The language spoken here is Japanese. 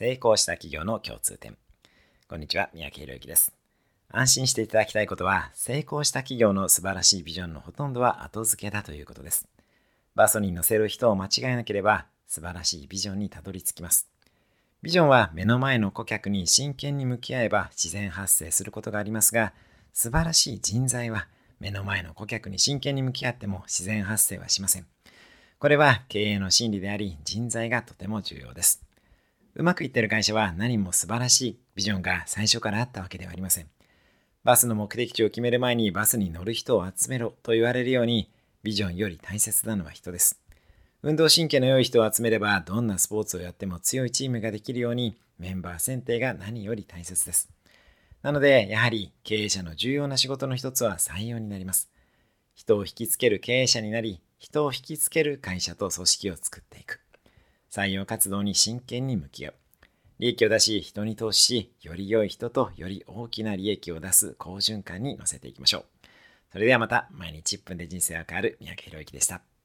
成功した企業の共通点。こんにちは、三宅宏之です。安心していただきたいことは、成功した企業の素晴らしいビジョンのほとんどは後付けだということです。バスに乗せる人を間違えなければ、素晴らしいビジョンにたどり着きます。ビジョンは目の前の顧客に真剣に向き合えば自然発生することがありますが、素晴らしい人材は目の前の顧客に真剣に向き合っても自然発生はしません。これは経営の真理であり、人材がとても重要です。うまくいってる会社は何も素晴らしいビジョンが最初からあったわけではありません。バスの目的地を決める前にバスに乗る人を集めろと言われるように、ビジョンより大切なのは人です。運動神経の良い人を集めれば、どんなスポーツをやっても強いチームができるように、メンバー選定が何より大切です。なので、やはり経営者の重要な仕事の一つは採用になります。人を引きつける経営者になり、人を引きつける会社と組織を作っていく。採用活動に真剣に向き合う。利益を出し、人に投資し、より良い人とより大きな利益を出す好循環に乗せていきましょう。それではまた、毎日1分で人生が変わる三宅宏之でした。